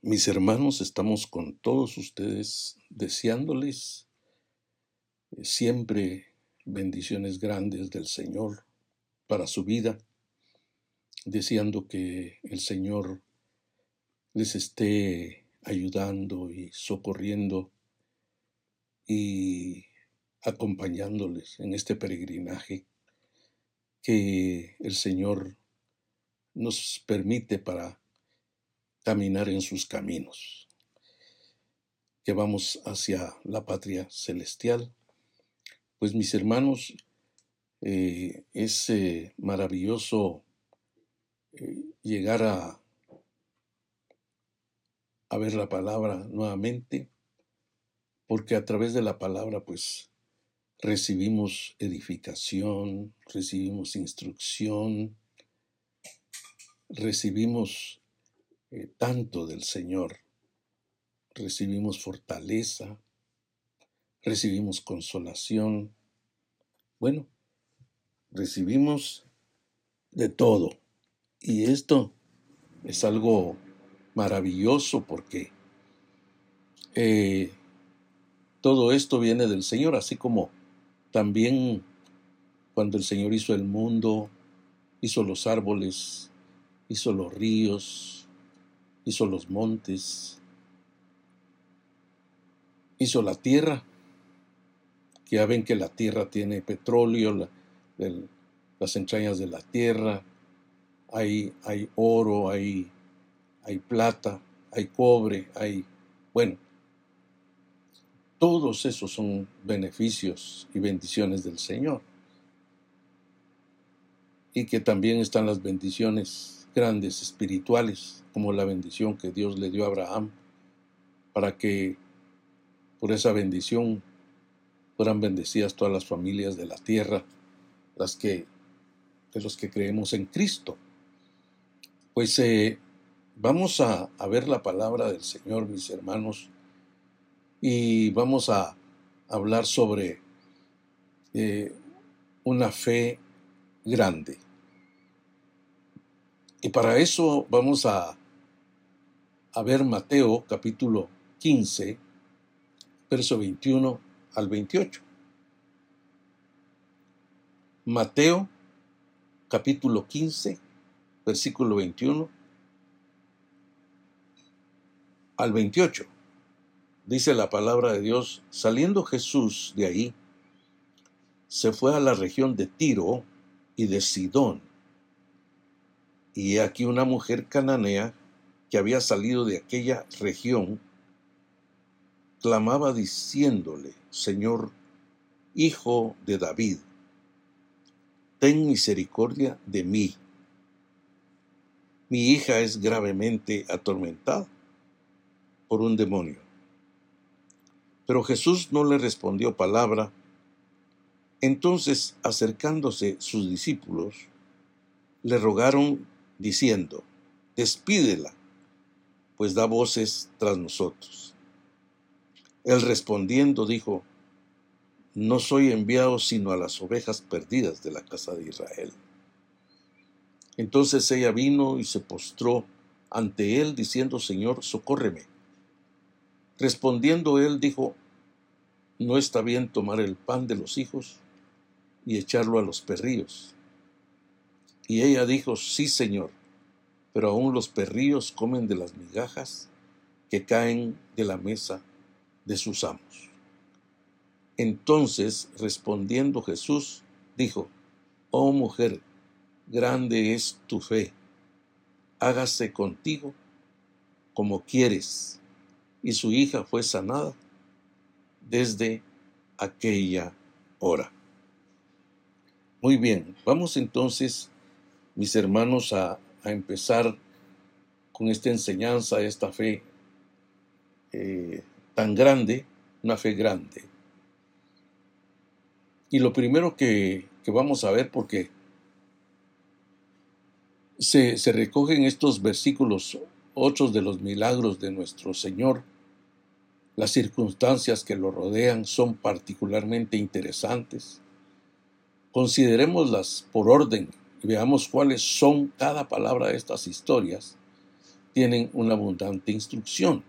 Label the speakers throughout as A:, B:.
A: Mis hermanos, estamos con todos ustedes deseándoles eh, siempre bendiciones grandes del Señor para su vida, deseando que el Señor les esté ayudando y socorriendo y acompañándoles en este peregrinaje que el Señor nos permite para caminar en sus caminos, que vamos hacia la patria celestial. Pues mis hermanos, eh, es eh, maravilloso eh, llegar a, a ver la palabra nuevamente, porque a través de la palabra pues recibimos edificación, recibimos instrucción, recibimos eh, tanto del Señor, recibimos fortaleza, recibimos consolación, bueno, recibimos de todo. Y esto es algo maravilloso porque eh, todo esto viene del Señor, así como también cuando el Señor hizo el mundo, hizo los árboles, hizo los ríos, hizo los montes, hizo la tierra, que ya ven que la tierra tiene petróleo, las entrañas de la tierra, hay, hay oro, hay, hay plata, hay cobre, hay, bueno, todos esos son beneficios y bendiciones del Señor. Y que también están las bendiciones grandes espirituales, como la bendición que Dios le dio a Abraham, para que por esa bendición fueran bendecidas todas las familias de la tierra, las que los que creemos en Cristo. Pues eh, vamos a, a ver la palabra del Señor, mis hermanos, y vamos a hablar sobre eh, una fe grande. Y para eso vamos a, a ver Mateo capítulo 15, verso 21 al 28. Mateo capítulo 15, versículo 21 al 28 dice la palabra de Dios, saliendo Jesús de ahí, se fue a la región de Tiro y de Sidón. Y aquí una mujer cananea que había salido de aquella región, clamaba diciéndole, Señor, Hijo de David, ten misericordia de mí. Mi hija es gravemente atormentada por un demonio. Pero Jesús no le respondió palabra. Entonces, acercándose sus discípulos, le rogaron diciendo, despídela, pues da voces tras nosotros. Él respondiendo dijo, no soy enviado sino a las ovejas perdidas de la casa de Israel. Entonces ella vino y se postró ante él diciendo, Señor, socórreme. Respondiendo él dijo, no está bien tomar el pan de los hijos y echarlo a los perrillos. Y ella dijo, sí, Señor, pero aún los perrillos comen de las migajas que caen de la mesa de sus amos. Entonces, respondiendo Jesús, dijo, Oh mujer, grande es tu fe, hágase contigo como quieres y su hija fue sanada desde aquella hora. Muy bien, vamos entonces, mis hermanos, a, empezar con esta enseñanza, esta fe eh, tan grande, una fe grande. Y lo primero que, vamos a ver, porque se, se recogen estos versículos otros de los milagros de nuestro Señor, las circunstancias que lo rodean son particularmente interesantes. Considerémoslas por orden y veamos cuáles son cada palabra de estas historias tienen una abundante instrucción.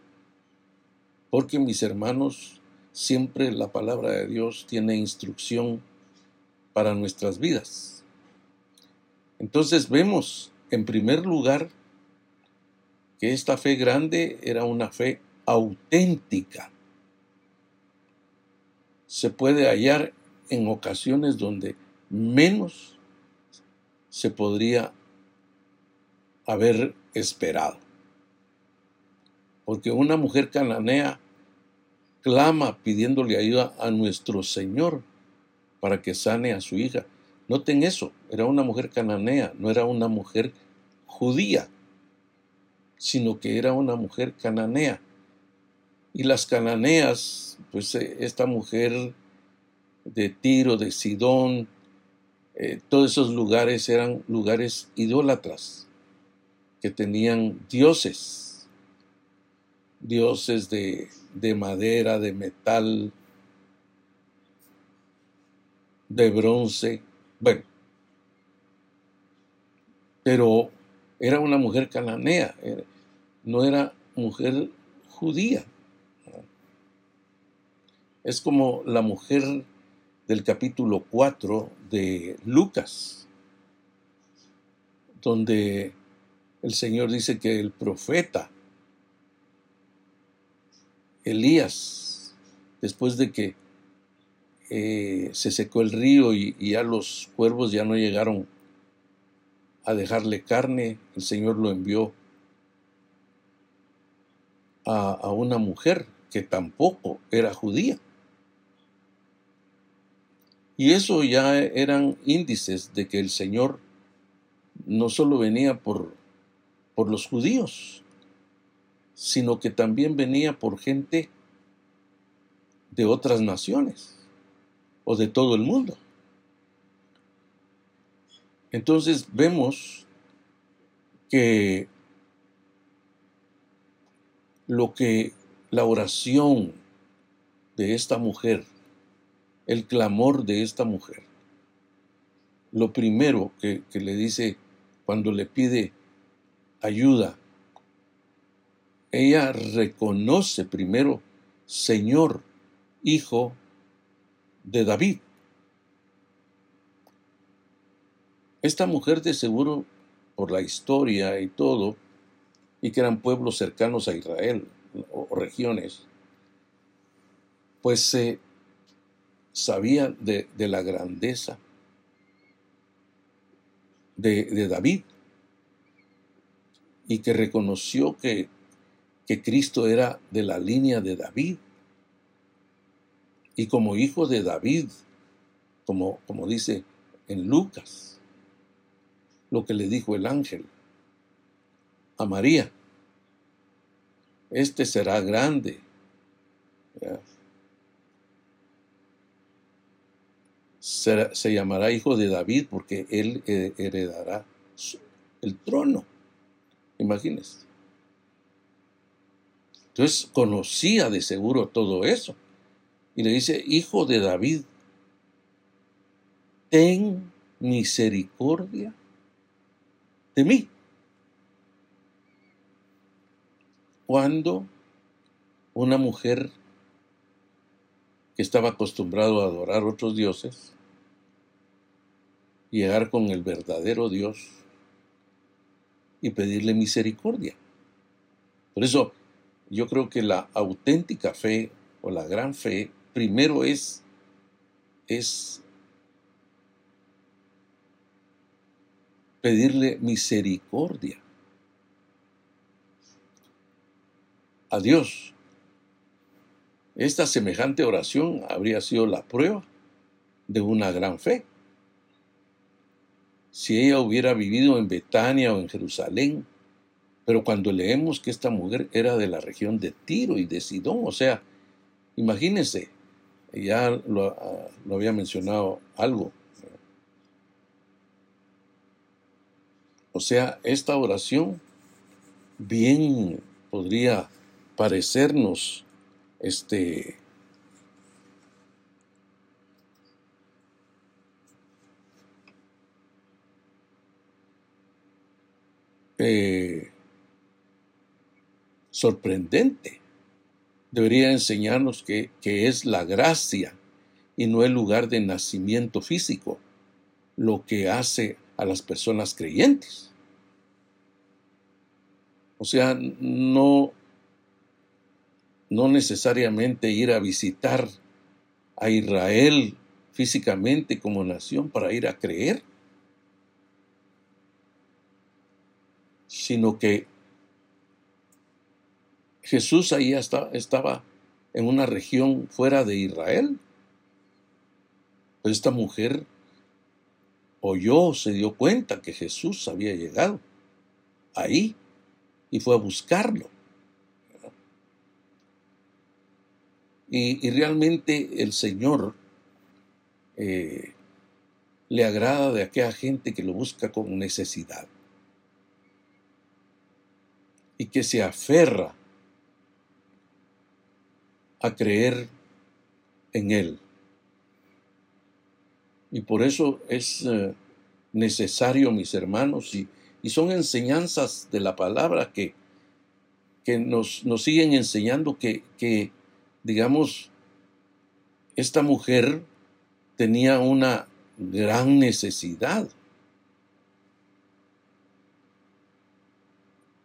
A: Porque mis hermanos, siempre la palabra de Dios tiene instrucción para nuestras vidas. Entonces vemos, en primer lugar, que esta fe grande era una fe auténtica. Se puede hallar en ocasiones donde menos se podría haber esperado. Porque una mujer cananea clama pidiéndole ayuda a nuestro Señor para que sane a su hija. Noten eso, era una mujer cananea, no era una mujer judía, sino que era una mujer cananea. Y las cananeas, pues eh, esta mujer de Tiro, de Sidón, eh, todos esos lugares eran lugares idólatras, que tenían dioses, dioses de, de madera, de metal, de bronce, bueno, pero era una mujer cananea, no era mujer judía. Es como la mujer del capítulo 4 de Lucas, donde el Señor dice que el profeta Elías, después de que eh, se secó el río y, ya los cuervos ya no llegaron a dejarle carne, el Señor lo envió a una mujer que tampoco era judía. Y eso ya eran índices de que el Señor no solo venía por, por los judíos, sino que también venía por gente de otras naciones o de todo el mundo. Entonces vemos que lo que la oración de esta mujer el clamor de esta mujer. Lo primero que, le dice cuando le pide ayuda, ella reconoce primero, Señor, Hijo de David. Esta mujer de seguro, por la historia y todo, y que eran pueblos cercanos a Israel o, regiones, pues se sabía de, la grandeza de, David y que reconoció que, que Cristo era de la línea de David. Y como hijo de David, como, como dice en Lucas, lo que le dijo el ángel a María, este será grande se, llamará hijo de David porque él heredará el trono. Imagínense. Entonces conocía de seguro todo eso. Y le dice, hijo de David, ten misericordia de mí. Cuando una mujer que estaba acostumbrado a adorar otros dioses, llegar con el verdadero Dios y pedirle misericordia. Por eso yo creo que la auténtica fe o la gran fe primero es, es pedirle misericordia a Dios. Esta semejante oración habría sido la prueba de una gran fe si ella hubiera vivido en Betania o en Jerusalén. Pero cuando leemos que esta mujer era de la región de Tiro y de Sidón, o sea, imagínense, ya lo, ah, lo había mencionado algo. O sea, esta oración bien podría parecernos este Eh, sorprendente. Debería enseñarnos que, es la gracia y no el lugar de nacimiento físico lo que hace a las personas creyentes. O sea, no, no necesariamente ir a visitar a Israel físicamente como nación para ir a creer, sino que Jesús ahí estaba en una región fuera de Israel. Pero esta mujer oyó, se dio cuenta que Jesús había llegado ahí y fue a buscarlo. Y, realmente el Señor eh, le agrada de aquella gente que lo busca con necesidad y que se aferra a creer en Él. Y por eso es eh, necesario, mis hermanos, y, son enseñanzas de la palabra que, que nos, nos, siguen enseñando que, que, digamos, esta mujer tenía una gran necesidad.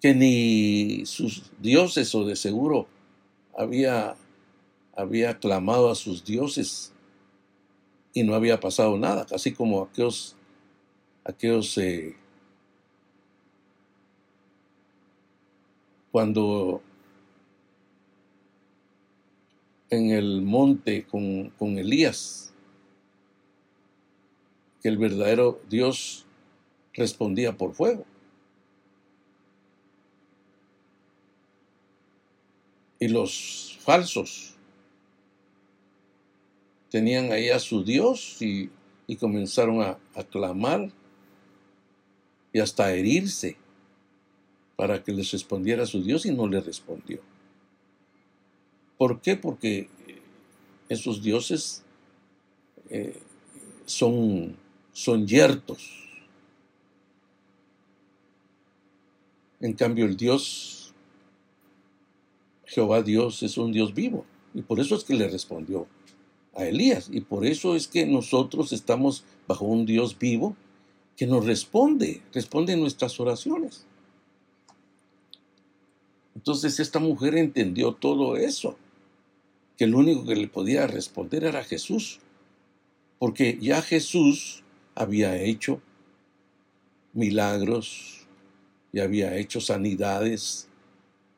A: Que ni sus dioses o de seguro había, había clamado a sus dioses y no había pasado nada, así como aquellos, aquellos eh, cuando en el monte con, con Elías, que el verdadero Dios respondía por fuego. Y los falsos tenían ahí a su Dios y, comenzaron a, clamar y hasta a herirse para que les respondiera su Dios y no le respondió. ¿Por qué? Porque esos dioses eh, son, son yertos. En cambio, el Dios, Jehová Dios, es un Dios vivo. Y por eso es que le respondió a Elías. Y por eso es que nosotros estamos bajo un Dios vivo que nos responde, responde nuestras oraciones. Entonces esta mujer entendió todo eso, que el único que le podía responder era Jesús, porque ya Jesús había hecho milagros, y había hecho sanidades,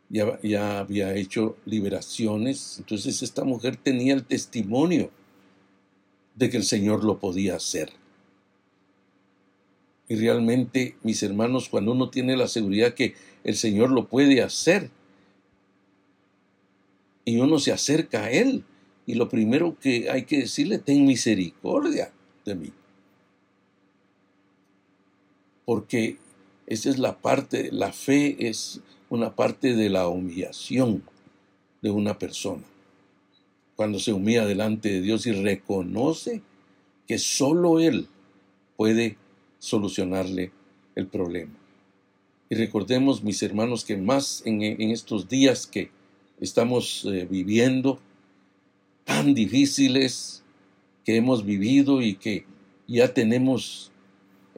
A: ya, había hecho liberaciones. Entonces esta mujer tenía el testimonio de que el Señor lo podía hacer. Y realmente, mis hermanos, cuando uno tiene la seguridad que el Señor lo puede hacer, y uno se acerca a Él, y lo primero que hay que decirle, ten misericordia de mí. Porque esa es la parte, la fe es una parte de la humillación de una persona. Cuando se humilla delante de Dios y reconoce que solo Él puede solucionarle el problema. Y recordemos, mis hermanos, que más en, estos días que estamos eh, viviendo, tan difíciles que hemos vivido y que ya tenemos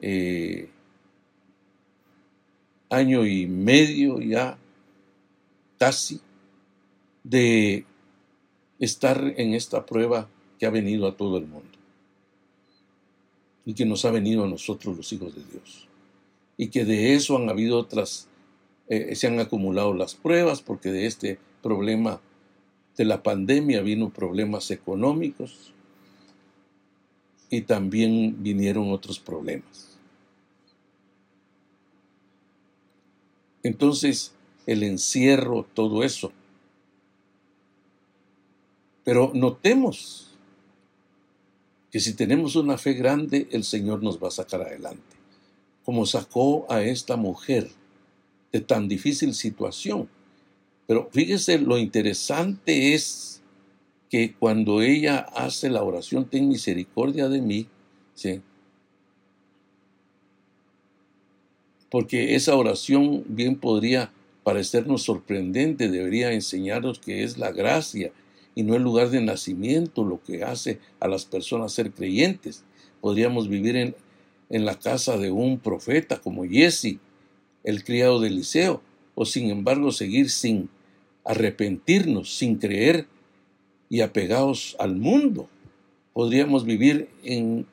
A: eh, año y medio ya, casi, de estar en esta prueba que ha venido a todo el mundo y que nos ha venido a nosotros los hijos de Dios. Y que de eso han habido otras, eh, se han acumulado las pruebas porque de este problema de la pandemia vino problemas económicos y también vinieron otros problemas. Entonces, el encierro, todo eso. Pero notemos que si tenemos una fe grande, el Señor nos va a sacar adelante. Como sacó a esta mujer de tan difícil situación. Pero fíjese, lo interesante es que cuando ella hace la oración, ten misericordia de mí, ¿sí? Porque esa oración bien podría parecernos sorprendente, debería enseñarnos que es la gracia y no el lugar de nacimiento lo que hace a las personas ser creyentes. Podríamos vivir en, en la casa de un profeta como Jesse, el criado de Eliseo, o sin embargo seguir sin arrepentirnos, sin creer y apegados al mundo. Podríamos vivir en,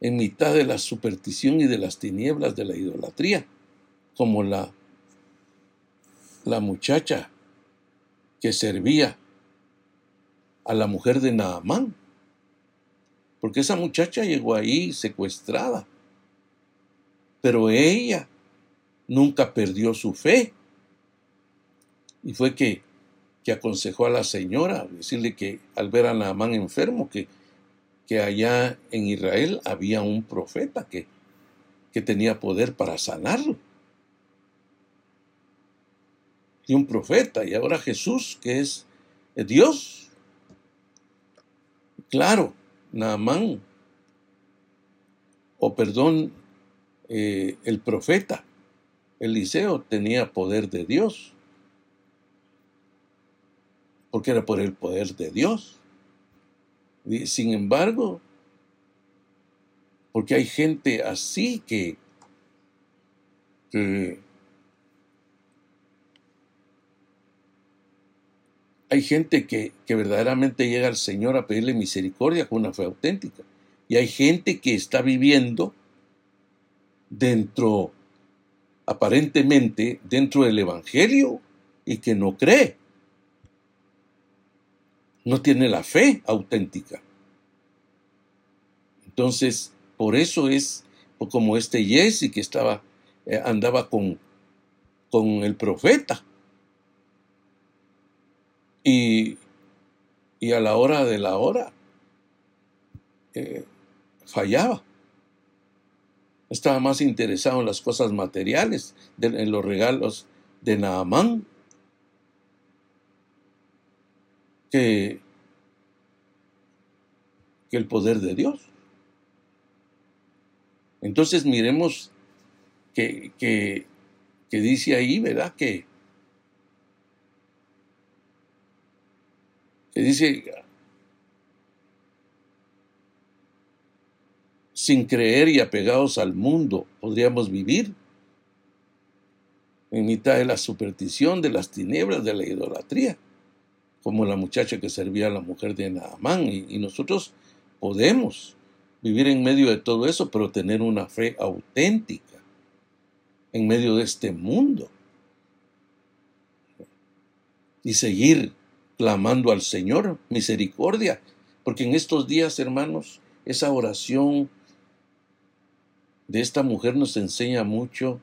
A: en mitad de la superstición y de las tinieblas de la idolatría, como la, la muchacha que servía a la mujer de Naamán, porque esa muchacha llegó ahí secuestrada, pero ella nunca perdió su fe. Y fue que, que aconsejó a la señora, decirle que al ver a Naamán enfermo, que, que allá en Israel había un profeta que, que tenía poder para sanarlo. Y un profeta, y ahora Jesús, que es Dios, Claro, Naamán, o perdón, eh, el profeta Eliseo tenía poder de Dios, porque era por el poder de Dios. Sin embargo, porque hay gente así que, que hay gente que, verdaderamente llega al Señor a pedirle misericordia con una fe auténtica. Y hay gente que está viviendo dentro, aparentemente, dentro del Evangelio y que no cree. No tiene la fe auténtica. Entonces, por eso es como este Jesse que estaba, eh, andaba con, con el profeta y, a la hora de la hora eh, fallaba. Estaba más interesado en las cosas materiales, en los regalos de Naamán, que, que el poder de Dios. Entonces miremos que, que, que dice ahí, ¿verdad? Que, dice, sin creer y apegados al mundo, podríamos vivir en mitad de la superstición, de las tinieblas, de la idolatría, como la muchacha que servía a la mujer de Naamán. Y, y nosotros podemos vivir en medio de todo eso, pero tener una fe auténtica en medio de este mundo y seguir clamando al Señor misericordia, porque en estos días, hermanos, esa oración de esta mujer nos enseña mucho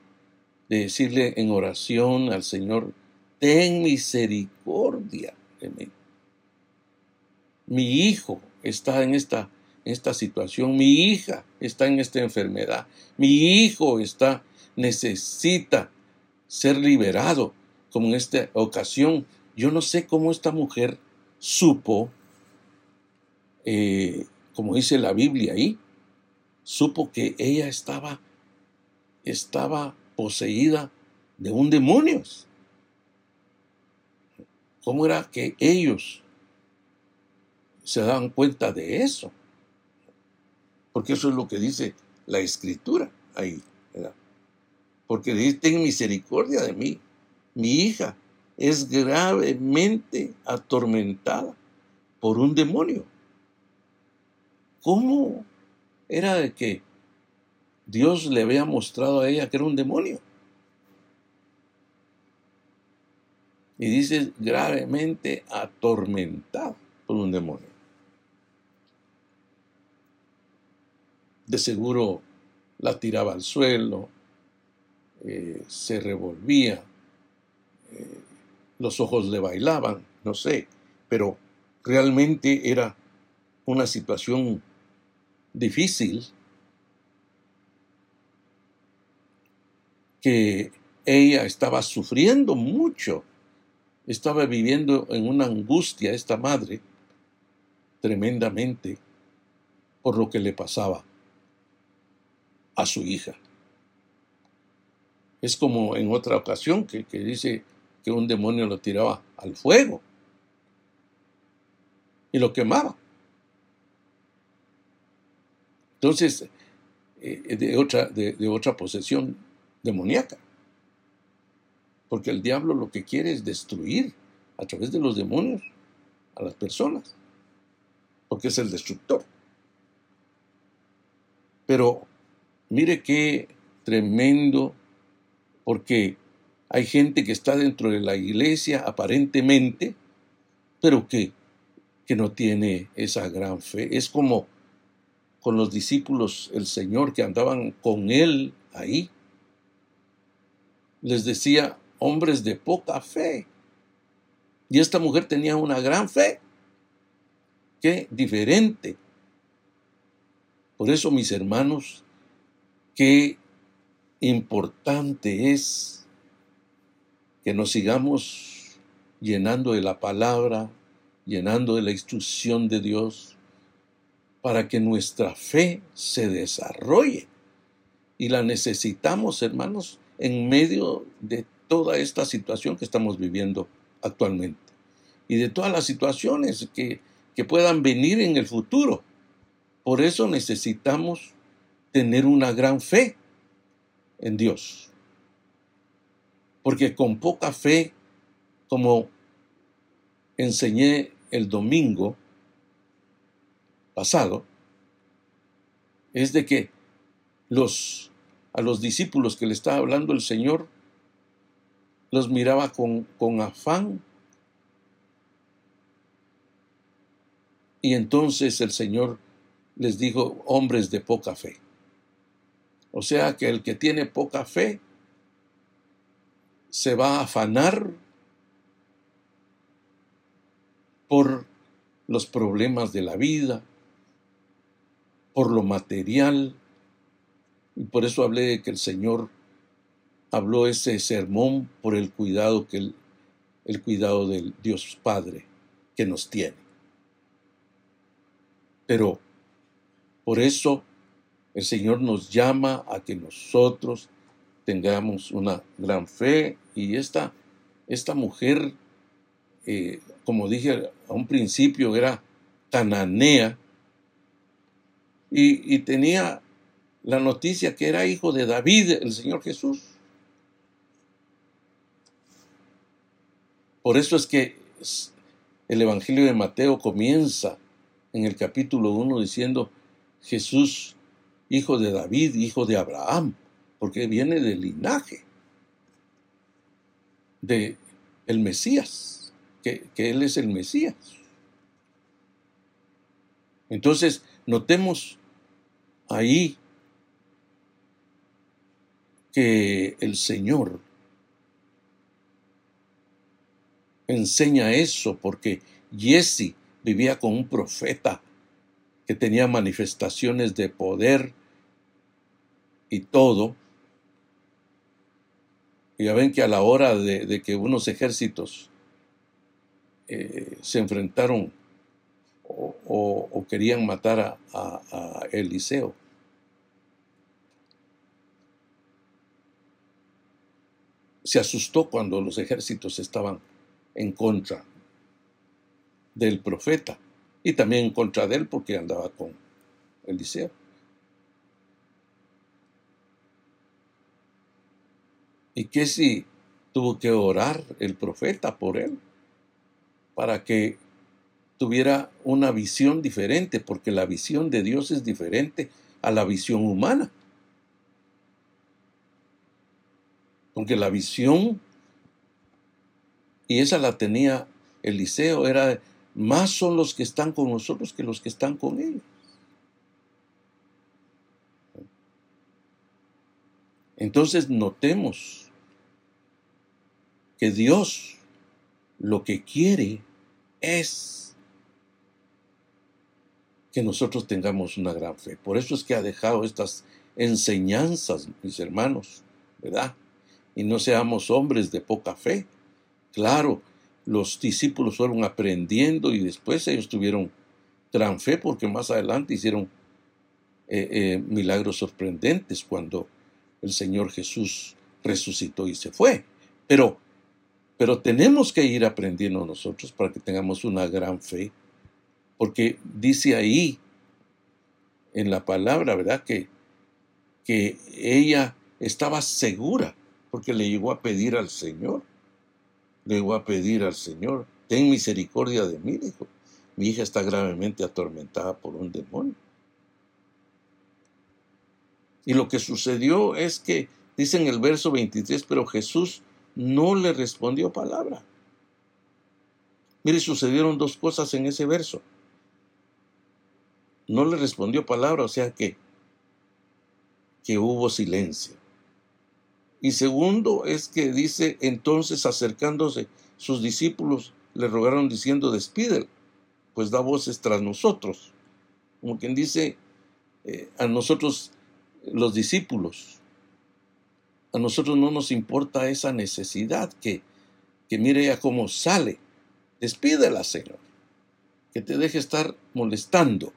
A: de decirle en oración al Señor, ten misericordia Mi hijo está en esta, en esta situación, mi hija está en esta enfermedad, mi hijo está, necesita ser liberado, como en esta ocasión yo no sé cómo esta mujer supo, eh, como dice la Biblia ahí, supo que ella estaba, estaba poseída de un demonio. ¿Cómo era que ellos se daban cuenta de eso? Porque eso es lo que dice la escritura ahí. Porque dice, ten misericordia de mí, mi hija es gravemente atormentada por un demonio. ¿Cómo era de que Dios le había mostrado a ella que era un demonio? Y dice gravemente atormentada por un demonio. De seguro la tiraba al suelo, eh, se revolvía, eh, los ojos le bailaban, no sé, pero realmente era una situación difícil que ella estaba sufriendo mucho, estaba viviendo en una angustia esta madre tremendamente por lo que le pasaba a su hija. Es como en otra ocasión que, que dice que un demonio lo tiraba al fuego y lo quemaba. Entonces, eh, de, otra, de, otra posesión demoníaca. Porque el diablo lo que quiere es destruir a través de los demonios a las personas. Porque es el destructor. Pero mire qué tremendo, porque hay gente que está dentro de la iglesia aparentemente, pero que, que no tiene esa gran fe. Es como con los discípulos el Señor que andaban con él ahí. Les decía, hombres de poca fe. Y esta mujer tenía una gran fe. Qué diferente. Por eso, mis hermanos, qué importante es que nos sigamos llenando de la palabra, llenando de la instrucción de Dios, para que nuestra fe se desarrolle. Y la necesitamos, hermanos, en medio de toda esta situación que estamos viviendo actualmente. Y de todas las situaciones que, que puedan venir en el futuro. Por eso necesitamos tener una gran fe en Dios. Porque con poca fe, como enseñé el domingo, pasado es de que los, a los discípulos que le estaba hablando el Señor los miraba con, con afán y entonces el Señor les dijo hombres de poca fe. O sea que el que tiene poca fe se va a afanar por los problemas de la vida, por lo material. Y por eso hablé de que el Señor habló ese sermón por el cuidado que el, el cuidado del Dios Padre que nos tiene. Pero por eso el Señor nos llama a que nosotros tengamos una gran fe y esta, esta mujer, eh, como dije a un principio, era cananea, y, tenía la noticia que era hijo de David, el Señor Jesús. Por eso es que el Evangelio de Mateo comienza en el capítulo 1 diciendo Jesús, hijo de David, hijo de Abraham, porque viene del linaje de el Mesías, que, que Él es el Mesías. Entonces, notemos ahí que el Señor enseña eso porque Jesse vivía con un profeta que tenía manifestaciones de poder y todo. Y ya ven que a la hora de, que unos ejércitos eh, se enfrentaron o, querían matar a, a Eliseo. Se asustó cuando los ejércitos estaban en contra del profeta y también en contra de él porque andaba con Eliseo. ¿Y qué si tuvo que orar el profeta por él? Para que tuviera una visión diferente, porque la visión de Dios es diferente a la visión humana. Porque la visión, y esa la tenía Eliseo, era más son los que están con nosotros que los que están con ellos. Entonces notemos que Dios lo que quiere es que nosotros tengamos una gran fe. Por eso es que ha dejado estas enseñanzas, mis hermanos, ¿verdad? Y no seamos hombres de poca fe. Claro, los discípulos fueron aprendiendo y después ellos tuvieron gran fe porque más adelante hicieron eh, eh, milagros sorprendentes cuando el Señor Jesús resucitó y se fue. Pero Pero tenemos que ir aprendiendo nosotros para que tengamos una gran fe, porque dice ahí en la palabra, ¿verdad? Que, que ella estaba segura, porque le llegó a pedir al Señor, le llegó a pedir al Señor, ten misericordia de mí, dijo, mi hija está gravemente atormentada por un demonio. Y lo que sucedió es que, dice en el verso 23, pero Jesús no le respondió palabra. Mire, sucedieron dos cosas en ese verso. No le respondió palabra, o sea que, que hubo silencio. Y segundo es que dice, entonces acercándose sus discípulos le rogaron diciendo, despídelo, pues da voces tras nosotros. Como quien dice, eh, a nosotros los discípulos, a nosotros no nos importa esa necesidad que, que mire ella cómo sale. Despídela, Señor. Que te deje estar molestando.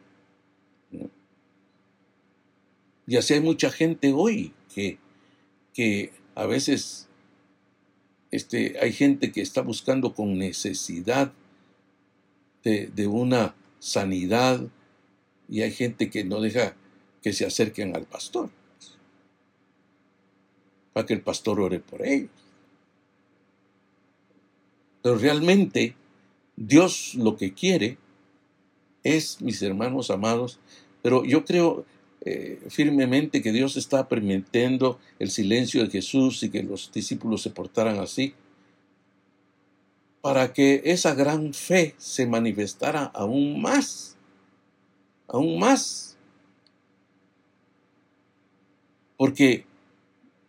A: Y así hay mucha gente hoy que, que a veces este, hay gente que está buscando con necesidad de, de una sanidad y hay gente que no deja que se acerquen al pastor para que el pastor ore por ellos. Pero realmente Dios lo que quiere es, mis hermanos amados, pero yo creo eh, firmemente que Dios está permitiendo el silencio de Jesús y que los discípulos se portaran así, para que esa gran fe se manifestara aún más, aún más. Porque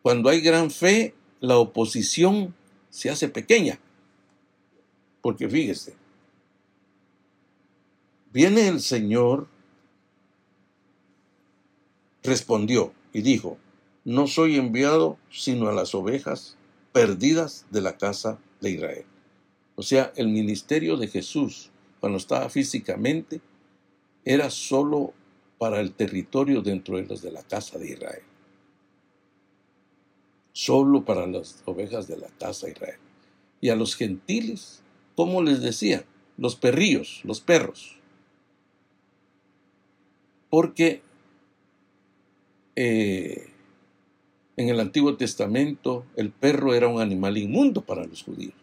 A: cuando hay gran fe, la oposición se hace pequeña. Porque fíjese, viene el Señor, respondió y dijo, no soy enviado sino a las ovejas perdidas de la casa de Israel. O sea, el ministerio de Jesús, cuando estaba físicamente, era solo para el territorio dentro de los de la casa de Israel solo para las ovejas de la casa de Israel. Y a los gentiles, ¿cómo les decía? Los perrillos, los perros. Porque eh, en el Antiguo Testamento el perro era un animal inmundo para los judíos.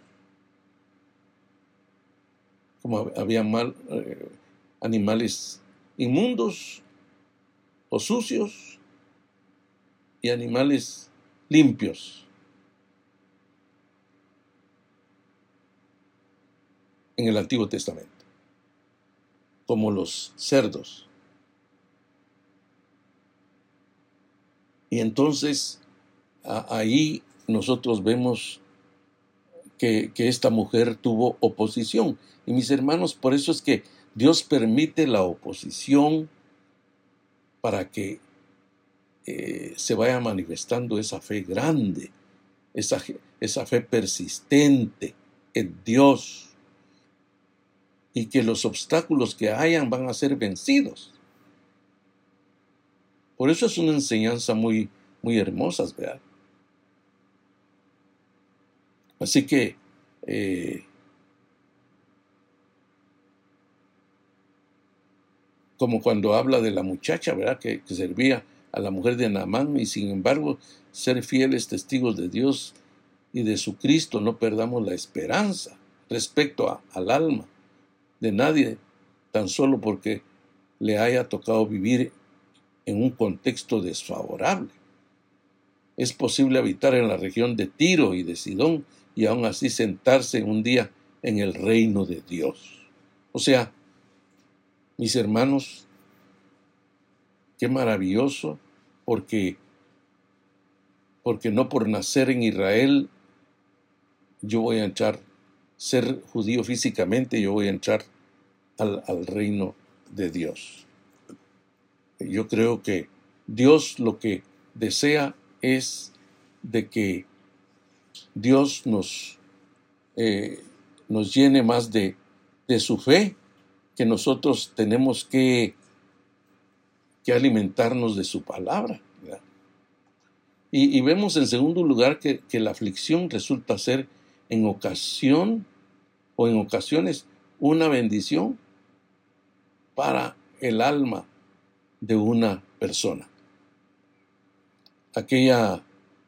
A: Como había mal, eh, animales inmundos o sucios y animales limpios. En el Antiguo Testamento, como los cerdos. Y entonces ahí nosotros vemos que, que, esta mujer tuvo oposición. Y mis hermanos, por eso es que Dios permite la oposición para que eh, se vaya manifestando esa fe grande, esa, esa fe persistente en Dios y que los obstáculos que hayan van a ser vencidos. Por eso es una enseñanza muy, muy hermosa, ¿verdad? Así que eh, como cuando habla de la muchacha, ¿verdad? Que, servía a la mujer de Naamán y sin embargo ser fieles testigos de Dios y de su Cristo, no perdamos la esperanza respecto al alma de nadie, tan solo porque le haya tocado vivir en un contexto desfavorable. Es posible habitar en la región de Tiro y de Sidón y aún así sentarse un día en el reino de Dios. O sea, mis hermanos, qué maravilloso porque, porque no por nacer en Israel yo voy a entrar, ser judío físicamente, yo voy a entrar al, al reino de Dios. Yo creo que Dios lo que desea es de que Dios nos, eh, nos llene más de, de, su fe, que nosotros tenemos que que alimentarnos de su palabra. Y, vemos en segundo lugar que, la aflicción resulta ser en ocasión o en ocasiones una bendición para el alma de una persona. Aquella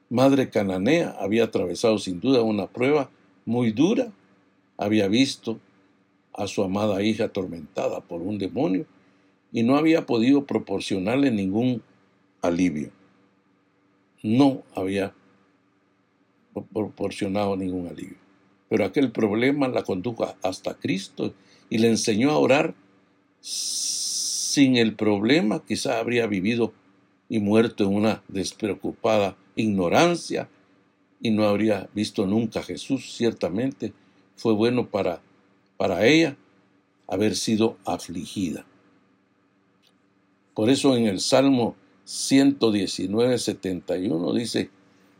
A: madre cananea había atravesado sin duda una prueba muy dura, había visto a su amada hija atormentada por un demonio y no había podido proporcionarle ningún alivio. No había proporcionado ningún alivio. Pero aquel problema la condujo hasta Cristo y le enseñó a orar. Sin el problema quizá habría vivido y muerto en una despreocupada ignorancia y no habría visto nunca a Jesús. Ciertamente fue bueno para, para ella haber sido afligida. Por eso en el Salmo 119, 71 dice,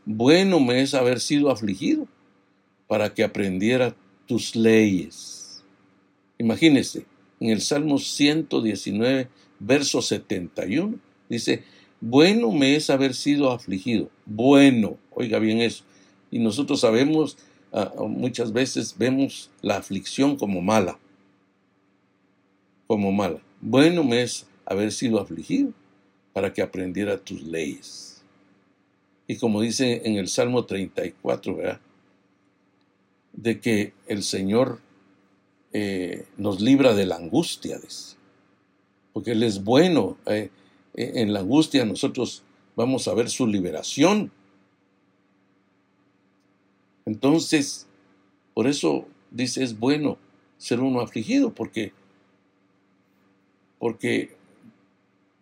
A: bueno me es haber sido afligido para que aprendiera tus leyes. Imagínese, en el Salmo 119, verso 71, dice, bueno me es haber sido afligido. Bueno, oiga bien eso. Y nosotros sabemos, ah, muchas veces vemos la aflicción como mala. Como mala. Bueno me es haber sido afligido para que aprendiera tus leyes. Y como dice en el Salmo 34, ¿verdad? de que el Señor eh, nos libra de la angustia, porque Él es bueno. Eh, eh, en la angustia nosotros vamos a ver su liberación. Entonces, por eso dice, es bueno ser uno afligido, porque, porque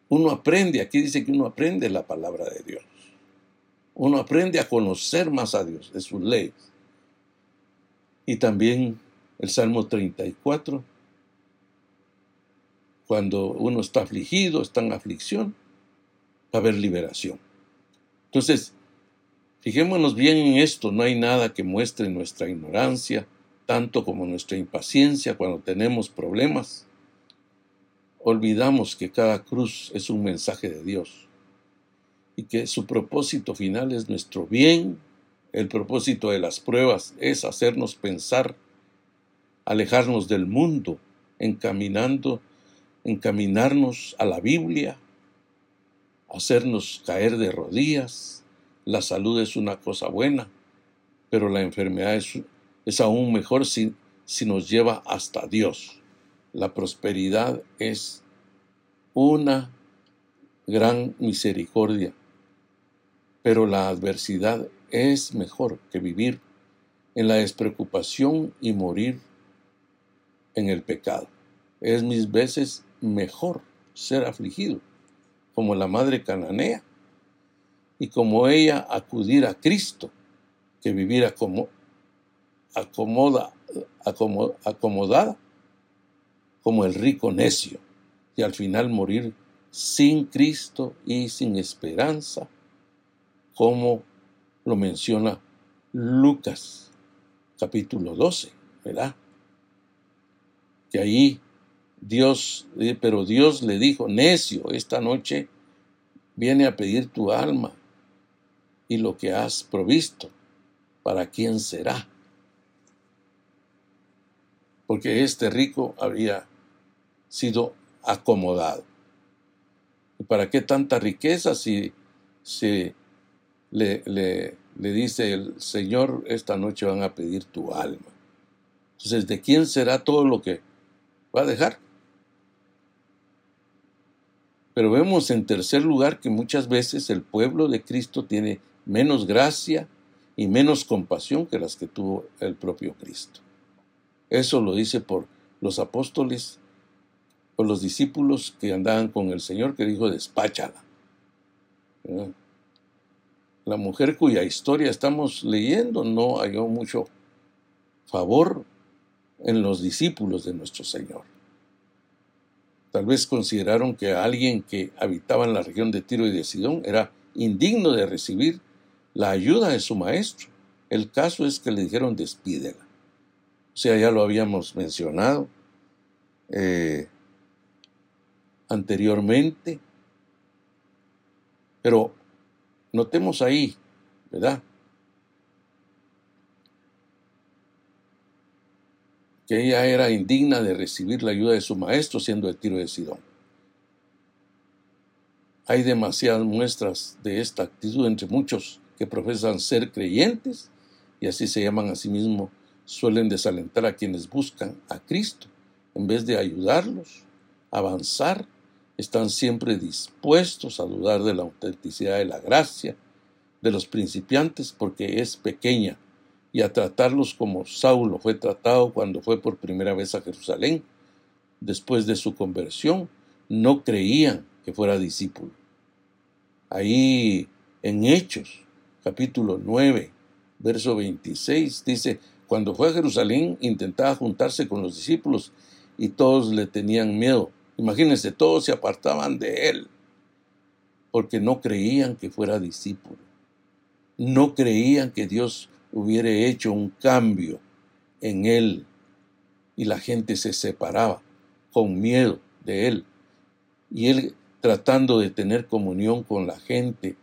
A: uno aprende, aquí dice que uno aprende la palabra de Dios. Uno aprende a conocer más a Dios, de sus leyes. Y también el Salmo 34, cuando uno está afligido, está en aflicción, va a haber liberación. Entonces, fijémonos bien en esto, no hay nada que muestre nuestra ignorancia, tanto como nuestra impaciencia cuando tenemos problemas. Olvidamos que cada cruz es un mensaje de Dios y que su propósito final es nuestro bien el propósito de las pruebas es hacernos pensar, alejarnos del mundo, encaminando, encaminarnos a la Biblia, hacernos caer de rodillas. La salud es una cosa buena, pero la enfermedad es, aún mejor si nos lleva hasta Dios. La prosperidad es una gran misericordia, pero la adversidad es mejor que vivir en la despreocupación y morir en el pecado. Es mis veces mejor ser afligido, como la madre cananea, y como ella acudir a Cristo, que vivir como acomoda, acomodada como el rico necio, y al final morir sin Cristo y sin esperanza, como lo menciona Lucas capítulo 12, ¿verdad? Que ahí Dios, eh, pero Dios le dijo, necio, esta noche viene a pedir tu alma y lo que has provisto, ¿para quién será? Porque este rico había sido acomodado. ¿Y para qué tanta riqueza si, si le, le, dice el Señor, esta noche van a pedir tu alma. Entonces, ¿de quién será todo lo que va a dejar? Pero vemos en tercer lugar que muchas veces el pueblo de Cristo tiene menos gracia y menos compasión que las que tuvo el propio Cristo. Eso lo dice por los apóstoles, por los discípulos que andaban con el Señor, que dijo, despáchala la mujer cuya historia estamos leyendo no halló mucho favor en los discípulos de nuestro Señor. Tal vez consideraron que alguien que habitaba en la región de Tiro y de Sidón era indigno de recibir la ayuda de su maestro. El caso es que le dijeron despídela. O sea, ya lo habíamos mencionado eh, anteriormente. Pero Notemos ahí, ¿verdad? Que ella era indigna de recibir la ayuda de su maestro siendo de Tiro de Sidón. Hay demasiadas muestras de esta actitud entre muchos que profesan ser creyentes y así se llaman a sí mismos, suelen desalentar a quienes buscan a Cristo en vez de ayudarlos a avanzar, están siempre dispuestos a dudar de la autenticidad de la gracia de los principiantes porque es pequeña y a tratarlos como Saulo fue tratado cuando fue por primera vez a Jerusalén. Después de su conversión, no creían que fuera discípulo. Ahí en Hechos, capítulo 9, verso 26, dice, cuando fue a Jerusalén intentaba juntarse con los discípulos y todos le tenían miedo. Imagínense, todos se apartaban de él porque no creían que fuera discípulo. No creían que Dios hubiera hecho un cambio en él y la gente se separaba con miedo de él. Y él tratando de tener comunión con la gente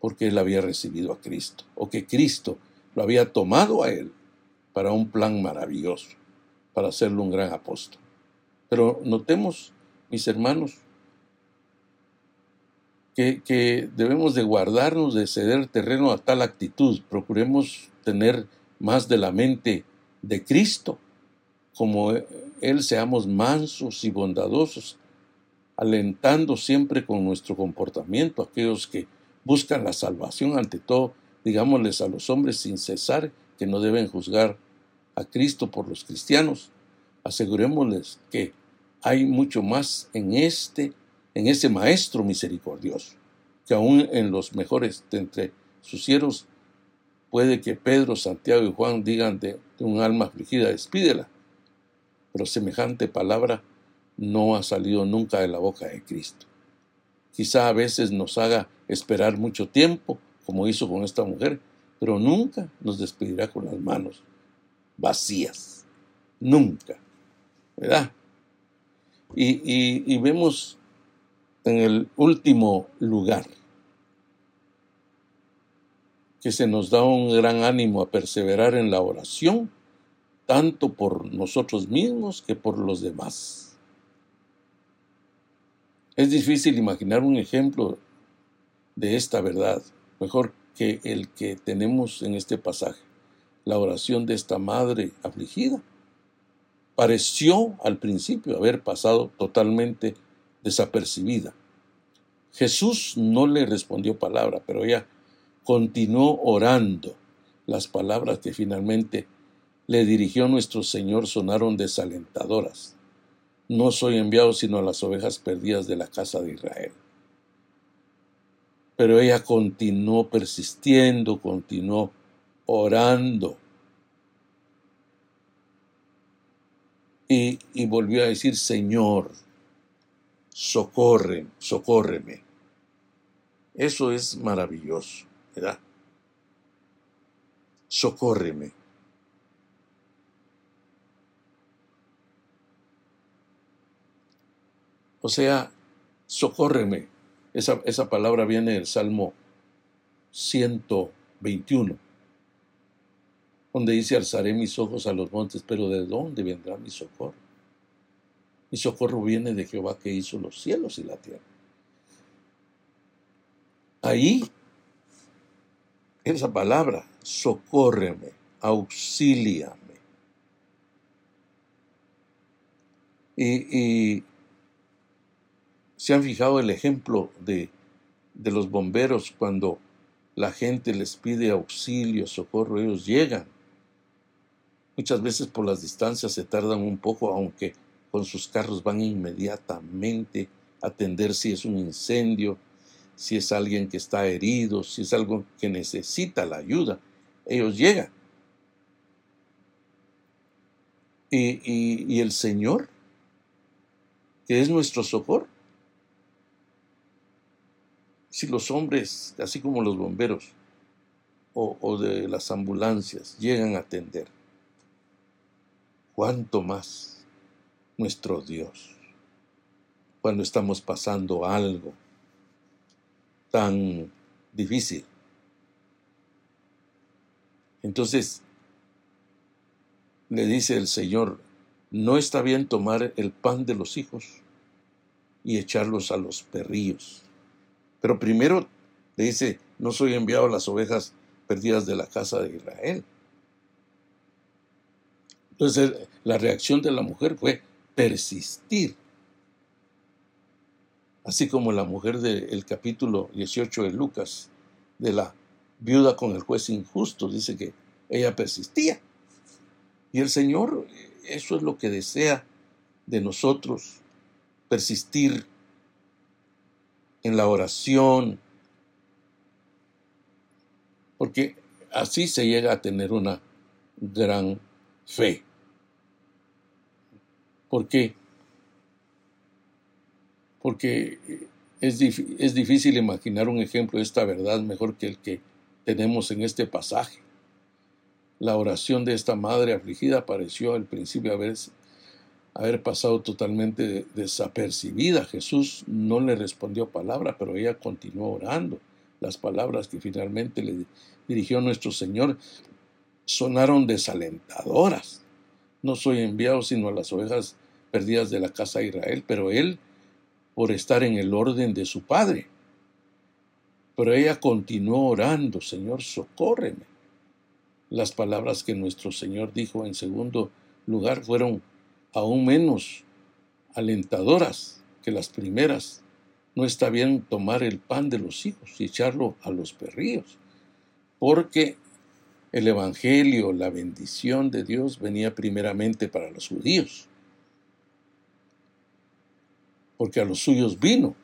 A: porque él había recibido a Cristo o que Cristo lo había tomado a él para un plan maravilloso, para hacerlo un gran apóstol. Pero notemos, mis hermanos, que, debemos de guardarnos de ceder terreno a tal actitud. Procuremos tener más de la mente de Cristo, como Él seamos mansos y bondadosos, alentando siempre con nuestro comportamiento a aquellos que buscan la salvación ante todo, digámosles a los hombres sin cesar que no deben juzgar a Cristo por los cristianos. Asegurémosles que hay mucho más en este en ese Maestro misericordioso, que aún en los mejores de entre sus siervos puede que Pedro, Santiago y Juan digan de, un alma afligida, despídela, pero semejante palabra no ha salido nunca de la boca de Cristo. Quizá a veces nos haga esperar mucho tiempo, como hizo con esta mujer, pero nunca nos despedirá con las manos vacías. Nunca. ¿Verdad? Y, y vemos en el último lugar, que se nos da un gran ánimo a perseverar en la oración, tanto por nosotros mismos que por los demás. Es difícil imaginar un ejemplo de esta verdad, mejor que el que tenemos en este pasaje, la oración de esta madre afligida. Pareció al principio haber pasado totalmente desapercibida. Jesús no le respondió palabra, pero ella continuó orando. Las palabras que finalmente le dirigió nuestro Señor sonaron desalentadoras. No soy enviado sino a las ovejas perdidas de la casa de Israel. Pero ella continuó persistiendo, continuó orando. Y, y volvió a decir, Señor, socorre, socórreme. Eso es maravilloso, ¿verdad? Socórreme. O sea, socórreme. Esa, esa palabra viene del Salmo 121, donde dice, alzaré mis ojos a los montes, pero ¿de dónde vendrá mi socorro? Mi socorro viene de Jehová que hizo los cielos y la tierra. Ahí, esa palabra, socórreme, auxíliame. Y, se han fijado el ejemplo de, de los bomberos cuando la gente les pide auxilio, socorro, ellos llegan. Muchas veces por las distancias se tardan un poco, aunque con sus carros van inmediatamente a atender si es un incendio, si es alguien que está herido, si es algo que necesita la ayuda. Ellos llegan. Y, el Señor, que es nuestro socorro. Si los hombres, así como los bomberos o, o de las ambulancias, llegan a atender, ¿cuánto más? Nuestro Dios. Cuando estamos pasando algo tan difícil. Entonces, le dice el Señor, no está bien tomar el pan de los hijos y echarlos a los perrillos. Pero primero le dice, no soy enviado a las ovejas perdidas de la casa de Israel. Entonces la reacción de la mujer fue persistir. Así como la mujer del capítulo 18 de Lucas, de la viuda con el juez injusto, dice que ella persistía. Y el Señor, eso es lo que desea de nosotros, persistir en la oración, porque así se llega a tener una gran fe. ¿Por qué? Porque es, es difícil imaginar un ejemplo de esta verdad mejor que el que tenemos en este pasaje. La oración de esta madre afligida pareció al principio haber, haber pasado totalmente desapercibida. Jesús no le respondió palabra, pero ella continuó orando. Las palabras que finalmente le dirigió nuestro Señor sonaron desalentadoras. No soy enviado sino a las ovejas perdidas de la casa de Israel, pero él por estar en el orden de su padre. Pero ella continuó orando, Señor, socórreme. Las palabras que nuestro Señor dijo en segundo lugar fueron aún menos alentadoras que las primeras. No está bien tomar el pan de los hijos y echarlo a los perrillos, porque el Evangelio, la bendición de Dios venía primeramente para los judíos, porque a los suyos vino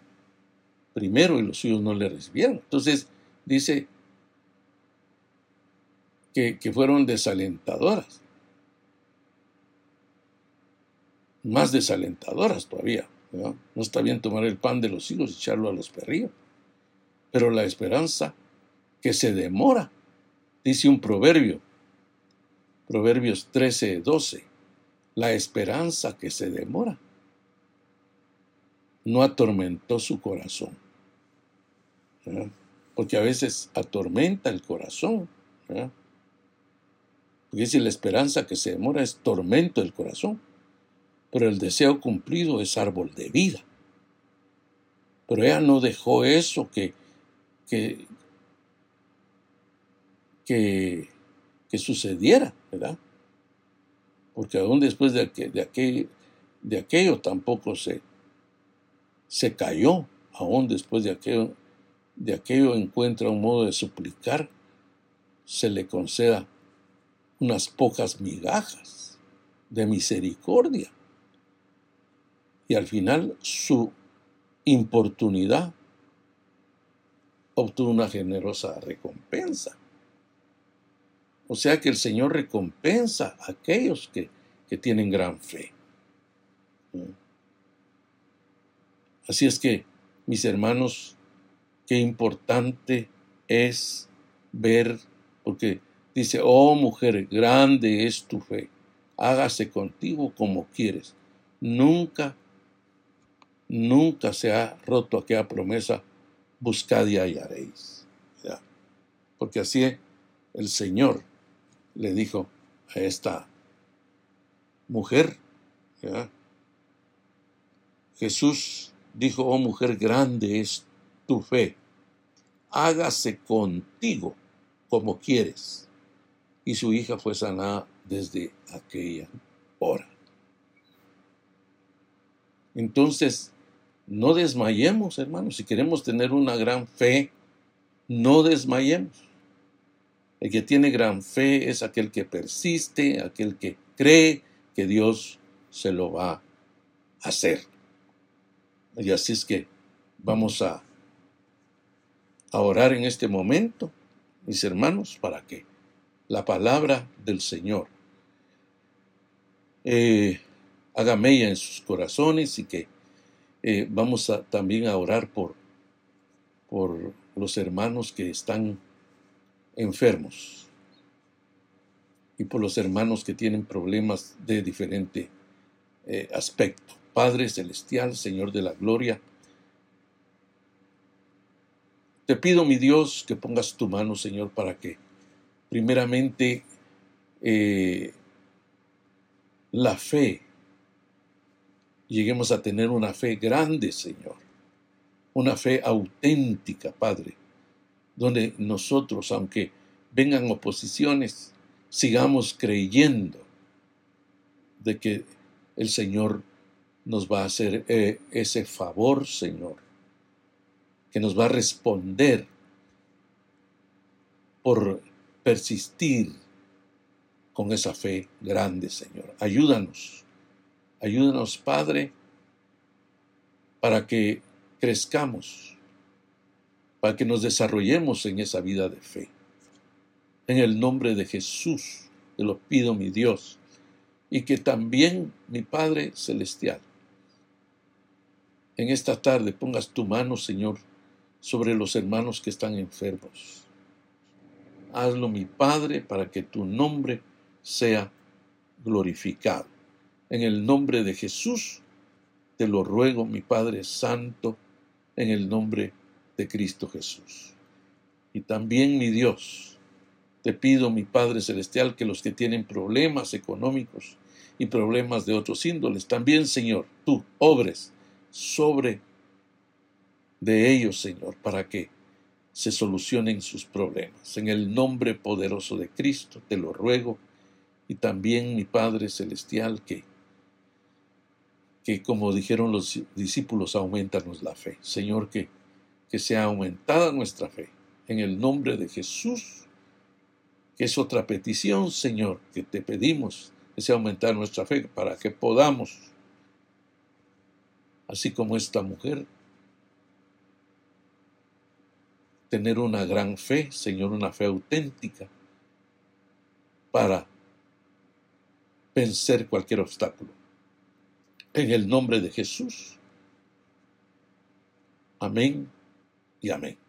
A: primero y los suyos no le recibieron. Entonces dice que, fueron desalentadoras, más desalentadoras todavía. ¿no? no está bien tomar el pan de los hijos y echarlo a los perrillos, pero la esperanza que se demora Dice un proverbio, Proverbios 13, 12, la esperanza que se demora no atormentó su corazón. Porque a veces atormenta el corazón. Porque dice la esperanza que se demora es tormento del corazón. Pero el deseo cumplido es árbol de vida. Pero ella no dejó eso que, que, que, sucediera, ¿verdad? Porque aún después de, de, de aquello tampoco se, se cayó, aún después de aquello, de aquello encuentra un modo de suplicar, se le conceda unas pocas migajas de misericordia. Y al final su importunidad obtuvo una generosa recompensa. O sea que el Señor recompensa a aquellos que, tienen gran fe. Así es que, mis hermanos, qué importante es ver, porque dice, oh mujer, grande es tu fe, hágase contigo como quieres. Nunca, nunca se ha roto aquella promesa, buscad y hallaréis. Porque así el Señor le dijo a esta mujer, Jesús dijo, oh mujer, grande es tu fe, hágase contigo como quieres. Y su hija fue sanada desde aquella hora. Entonces, no desmayemos, hermanos. Si queremos tener una gran fe, no desmayemos. El que tiene gran fe es aquel que persiste, aquel que cree que Dios se lo va a hacer. Y así es que vamos a, orar en este momento, mis hermanos, para que la palabra del Señor eh, haga mella en sus corazones y que eh, vamos a, también a orar por, por los hermanos que están enfermos y por los hermanos que tienen problemas de diferente eh, aspecto. Padre Celestial, Señor de la Gloria, te pido, mi Dios, que pongas tu mano, Señor, para que primeramente eh, la fe lleguemos a tener una fe grande, Señor. Una fe auténtica, Padre, donde nosotros, aunque vengan oposiciones, sigamos creyendo de que el Señor nos va a hacer eh, ese favor, Señor, que nos va a responder por persistir con esa fe grande, Señor. Ayúdanos, ayúdanos, Padre, para que crezcamos, para que nos desarrollemos en esa vida de fe. En el nombre de Jesús, te lo pido, mi Dios, y que también, mi Padre Celestial, en esta tarde pongas tu mano, Señor, sobre los hermanos que están enfermos. Hazlo, mi Padre, para que tu nombre sea glorificado. En el nombre de Jesús, te lo ruego, mi Padre Santo, en el nombre de Cristo Jesús. Y también, mi Dios, te pido, mi Padre Celestial, que los que tienen problemas económicos y problemas de otros índoles, también, Señor, tú obres sobre de ellos, Señor, para que se solucionen sus problemas. En el nombre poderoso de Cristo te lo ruego y también mi Padre Celestial que, que como dijeron los discípulos, aumentanos la fe. Señor, que, que sea aumentada nuestra fe. En el nombre de Jesús, que es otra petición, Señor, que te pedimos, que sea aumentar nuestra fe para que podamos, así como esta mujer, tener una gran fe, Señor, una fe auténtica, para vencer cualquier obstáculo. En el nombre de Jesús. Amén y amén.